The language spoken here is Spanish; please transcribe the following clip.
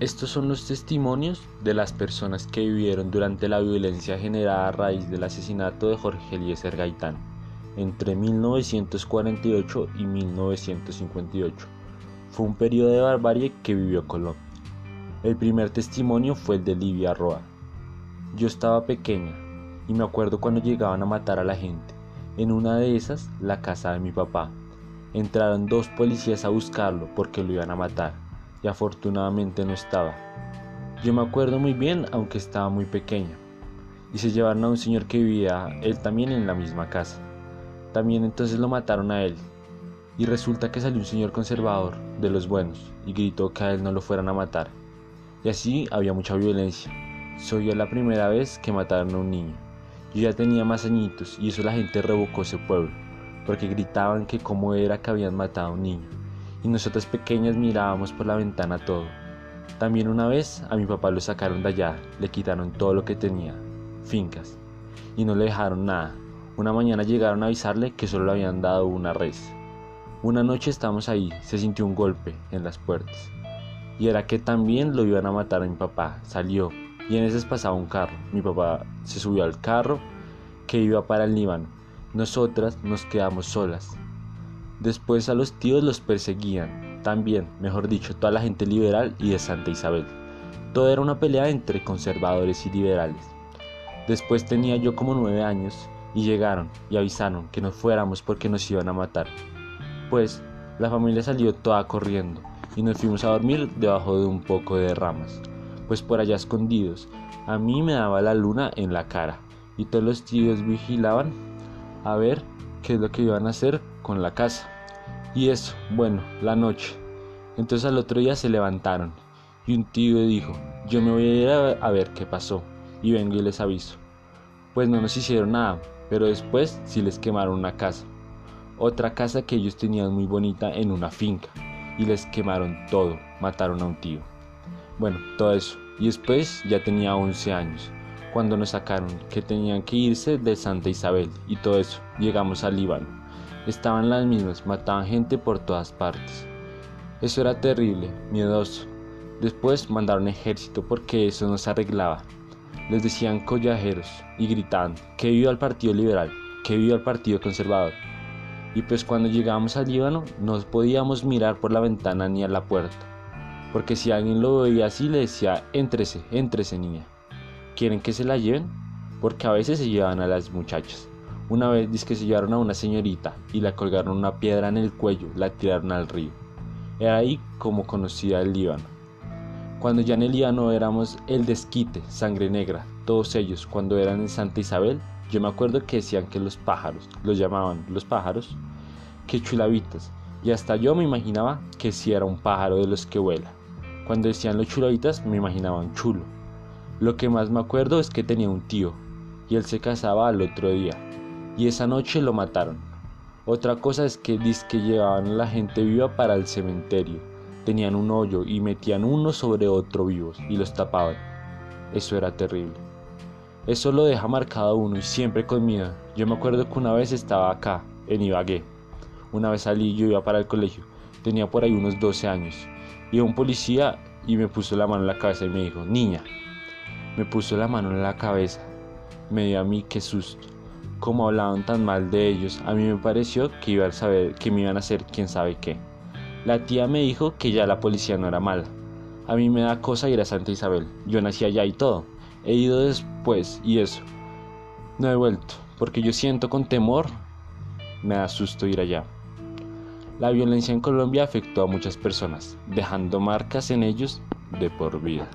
Estos son los testimonios de las personas que vivieron durante la violencia generada a raíz del asesinato de Jorge Eliezer Gaitán entre 1948 y 1958. Fue un periodo de barbarie que vivió Colombia. El primer testimonio fue el de Livia Roa. Yo estaba pequeña y me acuerdo cuando llegaban a matar a la gente. En una de esas, la casa de mi papá. Entraron dos policías a buscarlo porque lo iban a matar y afortunadamente no estaba. Yo me acuerdo muy bien aunque estaba muy pequeña. Y se llevaron a un señor que vivía él también en la misma casa. También entonces lo mataron a él. Y resulta que salió un señor conservador, de los buenos, y gritó que a él no lo fueran a matar. Y así había mucha violencia. Soy la primera vez que mataron a un niño. Yo ya tenía más añitos y eso la gente revocó ese pueblo, porque gritaban que cómo era que habían matado a un niño. Y nosotras pequeñas mirábamos por la ventana todo. También una vez a mi papá lo sacaron de allá, le quitaron todo lo que tenía, fincas, y no le dejaron nada. Una mañana llegaron a avisarle que solo le habían dado una res. Una noche estábamos ahí, se sintió un golpe en las puertas. Y era que también lo iban a matar a mi papá. Salió y en ese pasaba un carro. Mi papá se subió al carro que iba para el Líbano. Nosotras nos quedamos solas. Después a los tíos los perseguían. También, mejor dicho, toda la gente liberal y de Santa Isabel. Todo era una pelea entre conservadores y liberales. Después tenía yo como nueve años y llegaron y avisaron que nos fuéramos porque nos iban a matar. Pues la familia salió toda corriendo y nos fuimos a dormir debajo de un poco de ramas, pues por allá escondidos a mí me daba la luna en la cara y todos los tíos vigilaban a ver qué es lo que iban a hacer con la casa. Y eso, bueno, la noche. Entonces al otro día se levantaron y un tío dijo, yo me voy a ir a ver qué pasó y vengo y les aviso. Pues no nos hicieron nada, pero después sí les quemaron una casa. Otra casa que ellos tenían muy bonita en una finca y les quemaron todo, mataron a un tío. Bueno, todo eso. Y después ya tenía 11 años, cuando nos sacaron que tenían que irse de Santa Isabel y todo eso. Llegamos al Líbano. Estaban las mismas, mataban gente por todas partes. Eso era terrible, miedoso. Después mandaron ejército porque eso no se arreglaba les decían collajeros y gritaban que viva el Partido Liberal, que viva el Partido Conservador. Y pues cuando llegábamos al Líbano no podíamos mirar por la ventana ni a la puerta, porque si alguien lo veía así le decía, éntrese, éntrese niña. ¿Quieren que se la lleven? Porque a veces se llevan a las muchachas. Una vez dice que se llevaron a una señorita y la colgaron una piedra en el cuello, la tiraron al río. Era ahí como conocía el Líbano. Cuando ya en el Líbano éramos el desquite, sangre negra, todos ellos, cuando eran en Santa Isabel, yo me acuerdo que decían que los pájaros, los llamaban los pájaros, que chulavitas, y hasta yo me imaginaba que si era un pájaro de los que vuela. Cuando decían los chulavitas me imaginaba un chulo. Lo que más me acuerdo es que tenía un tío, y él se casaba al otro día, y esa noche lo mataron. Otra cosa es que que llevaban a la gente viva para el cementerio, tenían un hoyo y metían uno sobre otro vivos y los tapaban. Eso era terrible. Eso lo deja marcado uno y siempre con miedo. Yo me acuerdo que una vez estaba acá, en Ibagué. Una vez salí, yo iba para el colegio. Tenía por ahí unos 12 años. Y un policía y me puso la mano en la cabeza y me dijo, niña. Me puso la mano en la cabeza. Me dio a mí qué susto. Como hablaban tan mal de ellos, a mí me pareció que, iba a saber, que me iban a hacer quién sabe qué. La tía me dijo que ya la policía no era mala. A mí me da cosa ir a Santa Isabel. Yo nací allá y todo. He ido después y eso. No he vuelto, porque yo siento con temor, me da susto ir allá. La violencia en Colombia afectó a muchas personas, dejando marcas en ellos de por vida.